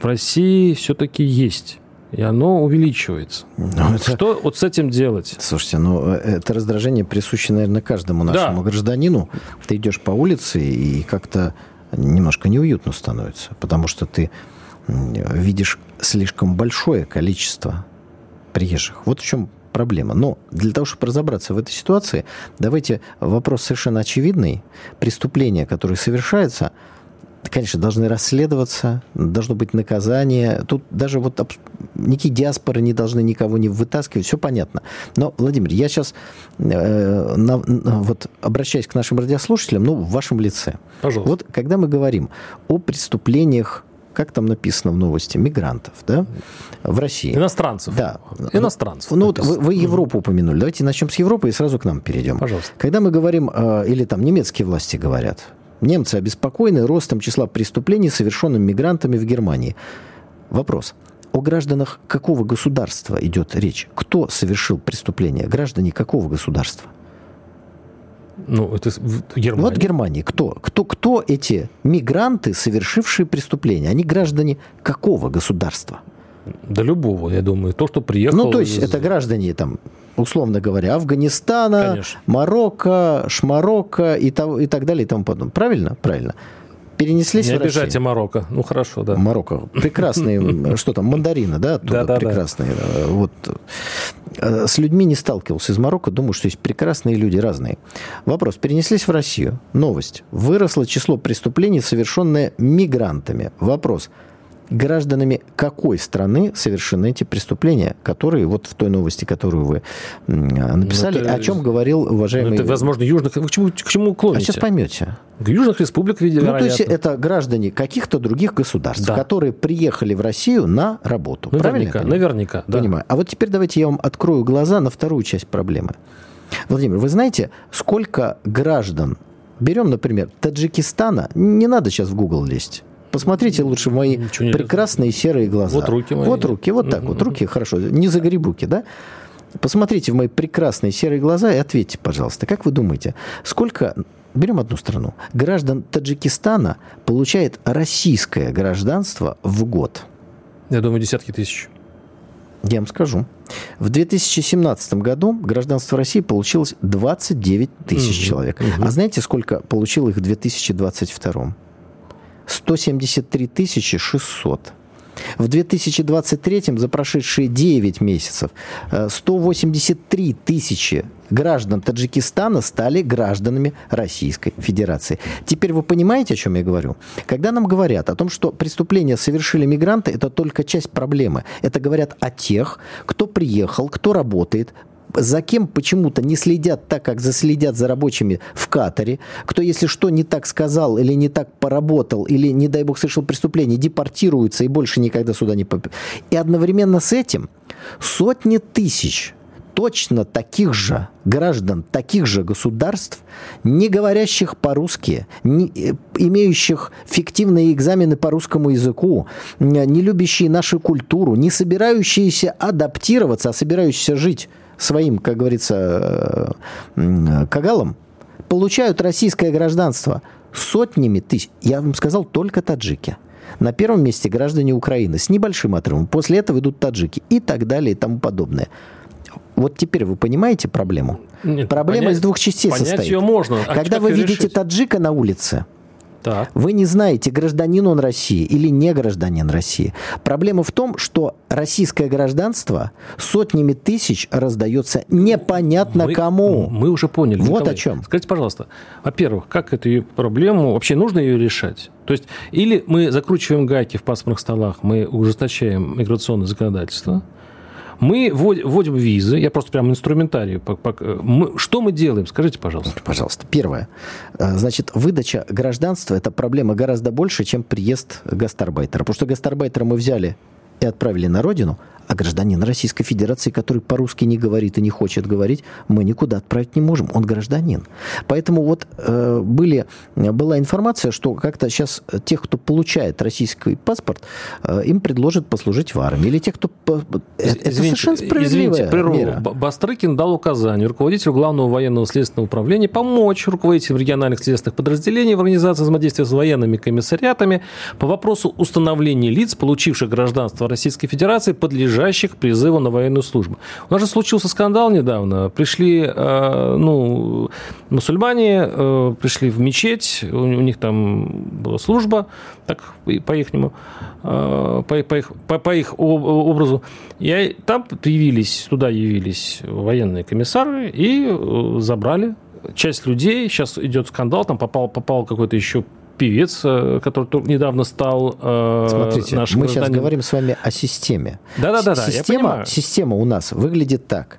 в России все-таки есть и оно увеличивается. Ну, это... Что вот с этим делать? Слушайте, ну это раздражение присуще, наверное, каждому нашему да. гражданину. Ты идешь по улице и как-то немножко неуютно становится, потому что ты видишь слишком большое количество приезжих. Вот в чем проблема. Но для того, чтобы разобраться в этой ситуации, давайте вопрос совершенно очевидный. Преступление, которое совершается, конечно, должны расследоваться, должно быть наказание. Тут даже вот никакие диаспоры не должны никого не вытаскивать, все понятно. Но, Владимир, я сейчас э, на, вот обращаюсь к нашим радиослушателям, ну, в вашем лице. Пожалуйста. Вот когда мы говорим о преступлениях как там написано в новости, мигрантов, да, в России. Иностранцев. Да. Иностранцев. Ну, вот вы, вы Европу упомянули. Давайте начнем с Европы и сразу к нам перейдем. Пожалуйста. Когда мы говорим, э, или там немецкие власти говорят, Немцы обеспокоены ростом числа преступлений, совершенных мигрантами в Германии. Вопрос. О гражданах какого государства идет речь? Кто совершил преступление? Граждане какого государства? Ну, это Германия. Вот Германия. Кто? Кто, кто эти мигранты, совершившие преступление? Они граждане какого государства? Да любого, я думаю. То, что приехал... Ну, то есть из... это граждане, там, условно говоря, Афганистана, Конечно. Марокко, Шмарокко и, того, и так далее и тому подобное. Правильно? Правильно перенеслись Не в Россию. обижайте Марокко. Ну, хорошо, да. Марокко. Прекрасные, что там, мандарины, да, оттуда да, да, прекрасные. Да. Вот. Э, с людьми не сталкивался из Марокко, думаю, что есть прекрасные люди разные. Вопрос. Перенеслись в Россию. Новость. Выросло число преступлений, совершенное мигрантами. Вопрос гражданами какой страны совершены эти преступления, которые вот в той новости, которую вы написали, ну, это, о чем говорил уважаемый... Это, возможно, южных... К чему, к чему клоните? А сейчас поймете. К южных республик, видимо, Ну, то есть это граждане каких-то других государств, да. которые приехали в Россию на работу. Наверняка, Правильно наверняка. Да. Понимаю. А вот теперь давайте я вам открою глаза на вторую часть проблемы. Владимир, вы знаете, сколько граждан Берем, например, Таджикистана, не надо сейчас в Google лезть. Посмотрите лучше в мои прекрасные серые глаза. Вот руки мои. Вот руки, вот так вот. Руки, хорошо. Не загребуки, да? Посмотрите в мои прекрасные серые глаза и ответьте, пожалуйста, как вы думаете, сколько Берем одну страну. Граждан Таджикистана получает российское гражданство в год. Я думаю, десятки тысяч. Я вам скажу. В 2017 году гражданство России получилось 29 тысяч угу, человек. Угу. А знаете, сколько получил их в 2022? 173 600. В 2023 за прошедшие 9 месяцев 183 э, тысячи граждан Таджикистана стали гражданами Российской Федерации. Теперь вы понимаете, о чем я говорю? Когда нам говорят о том, что преступления совершили мигранты, это только часть проблемы. Это говорят о тех, кто приехал, кто работает, за кем почему-то не следят так, как заследят за рабочими в Катаре, кто, если что, не так сказал или не так поработал, или, не дай бог, совершил преступление, депортируется и больше никогда сюда не попадет. И одновременно с этим сотни тысяч точно таких же граждан, таких же государств, не говорящих по-русски, не, э, имеющих фиктивные экзамены по русскому языку, не любящие нашу культуру, не собирающиеся адаптироваться, а собирающиеся жить своим, как говорится, э, кагалом, получают российское гражданство сотнями тысяч. Я вам сказал, только таджики. На первом месте граждане Украины с небольшим отрывом. После этого идут таджики и так далее и тому подобное. Вот теперь вы понимаете проблему? Нет, Проблема понять, из двух частей состоит. Ее можно. А Когда вы видите решить? таджика на улице, так. Вы не знаете, гражданин он России или не гражданин России. Проблема в том, что российское гражданство сотнями тысяч раздается непонятно мы, кому. Мы уже поняли. Вот Николай, о чем. Скажите, пожалуйста, во-первых, как эту проблему, вообще нужно ее решать? То есть или мы закручиваем гайки в паспортных столах, мы ужесточаем миграционное законодательство, мы вводим визы, я просто прям инструментарий. Мы, что мы делаем? Скажите, пожалуйста. Пожалуйста. Первое. Э, значит, выдача гражданства – это проблема гораздо больше, чем приезд гастарбайтера. Потому что гастарбайтера мы взяли и отправили на родину, а гражданин Российской Федерации, который по-русски не говорит и не хочет говорить, мы никуда отправить не можем. Он гражданин. Поэтому вот э, были, была информация, что как-то сейчас тех, кто получает российский паспорт, э, им предложат послужить в армии. Или тех, кто... Это извините, совершенно справедливая извините, мера. Бастрыкин дал указание руководителю Главного военного следственного управления помочь руководителям региональных следственных подразделений в организации взаимодействия с военными комиссариатами по вопросу установления лиц, получивших гражданство Российской Федерации, подлежащих подлежащих призыву на военную службу. У нас же случился скандал недавно. Пришли э, ну, мусульмане, э, пришли в мечеть, у, них там была служба, так по-ихнему, э, по, по, их, по, по их образу. И там явились, туда явились военные комиссары и забрали часть людей. Сейчас идет скандал, там попал, попал какой-то еще певец, э, который недавно стал э, Смотрите, нашим мы сейчас говорим с вами о системе. Да-да-да, система, система у нас выглядит так,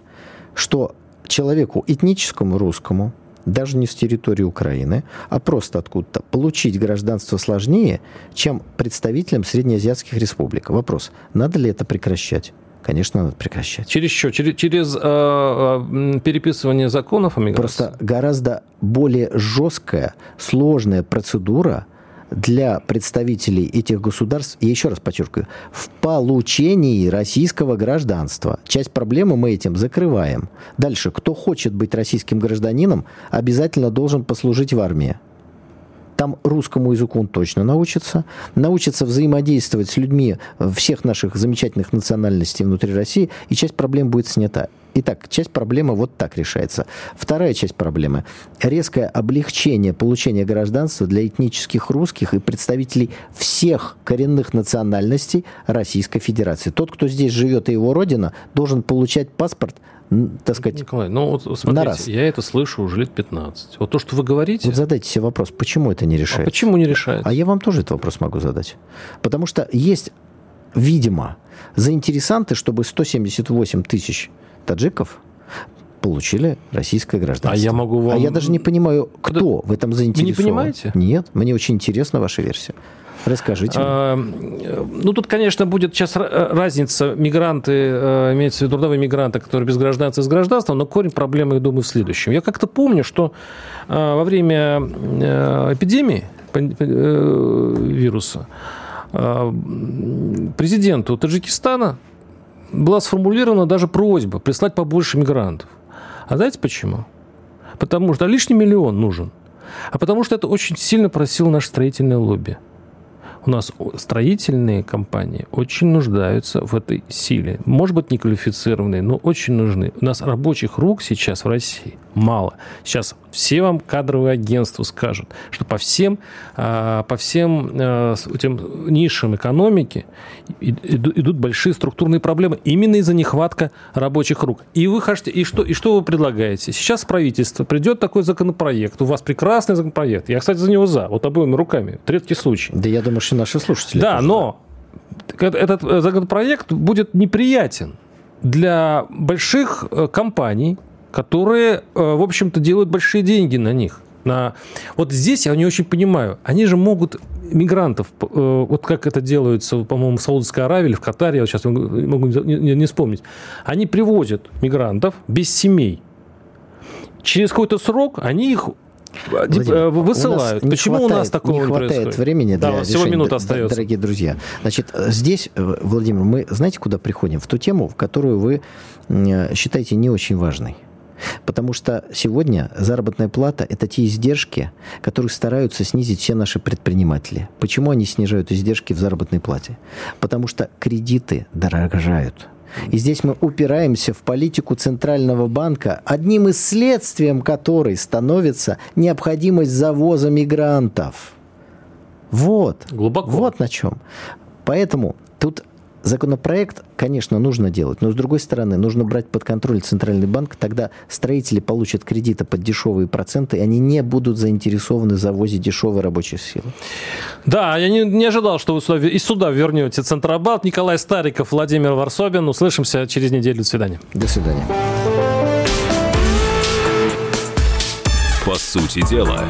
что человеку этническому русскому, даже не с территории Украины, а просто откуда-то, получить гражданство сложнее, чем представителям среднеазиатских республик. Вопрос, надо ли это прекращать? Конечно, надо прекращать. Через что? Через, через э, э, переписывание законов о миграции? Просто гораздо более жесткая, сложная процедура для представителей этих государств, я еще раз подчеркиваю, в получении российского гражданства. Часть проблемы мы этим закрываем. Дальше, кто хочет быть российским гражданином, обязательно должен послужить в армии. Там русскому языку он точно научится, научится взаимодействовать с людьми всех наших замечательных национальностей внутри России, и часть проблем будет снята. Итак, часть проблемы вот так решается. Вторая часть проблемы – резкое облегчение получения гражданства для этнических русских и представителей всех коренных национальностей Российской Федерации. Тот, кто здесь живет и его родина, должен получать паспорт так сказать, Николай, ну вот смотрите, на раз. я это слышу уже лет 15. Вот то, что вы говорите... Вот задайте себе вопрос, почему это не решается? А почему не решается? А я вам тоже этот вопрос могу задать. Потому что есть, видимо, заинтересанты, чтобы 178 тысяч таджиков получили российское гражданство. А я могу вам... А я даже не понимаю, кто да... в этом заинтересован. Вы не понимаете? Нет, мне очень интересна ваша версия. Расскажите. А, ну, тут, конечно, будет сейчас разница. Мигранты, э, имеется в виду трудовые мигранты, которые без гражданства и с гражданством, но корень проблемы, я думаю, в следующем. Я как-то помню, что э, во время э, эпидемии вируса президенту Таджикистана была сформулирована даже просьба прислать побольше мигрантов. А знаете почему? Потому что лишний миллион нужен. А потому что это очень сильно просил наш строительное лобби у нас строительные компании очень нуждаются в этой силе. Может быть, неквалифицированные, но очень нужны. У нас рабочих рук сейчас в России мало. Сейчас все вам кадровые агентства скажут, что по всем, а, по всем а, этим нишам экономики идут большие структурные проблемы именно из-за нехватка рабочих рук. И вы хотите, и что, и что вы предлагаете? Сейчас правительство придет такой законопроект, у вас прекрасный законопроект. Я, кстати, за него за, вот обоими руками. Редкий случай. Да я думаю, наши слушатели. Да, но этот э, законопроект будет неприятен для больших э, компаний, которые, э, в общем-то, делают большие деньги на них. На... Вот здесь я не очень понимаю. Они же могут мигрантов, вот как это делается, по-моему, в Саудовской Аравии или в Катаре, я сейчас могу не, не вспомнить, они привозят мигрантов без семей. Через какой-то срок они их Владимир, э, высылают. У Почему хватает, у нас такого не хватает происходит? времени для да, всего минута остается. Дорогие друзья, значит, здесь, Владимир, мы знаете, куда приходим? В ту тему, в которую вы считаете не очень важной. Потому что сегодня заработная плата – это те издержки, которые стараются снизить все наши предприниматели. Почему они снижают издержки в заработной плате? Потому что кредиты дорожают. И здесь мы упираемся в политику Центрального банка, одним из следствием которой становится необходимость завоза мигрантов. Вот. Глубоко. Вот на чем. Поэтому тут Законопроект, конечно, нужно делать, но с другой стороны, нужно брать под контроль Центральный банк, тогда строители получат кредиты под дешевые проценты, и они не будут заинтересованы в завозе дешевой рабочей силы. Да, я не, не ожидал, что вы сюда, из суда вернете Центробанк. Николай Стариков, Владимир Варсобин. Услышимся через неделю. До свидания. До свидания. По сути дела.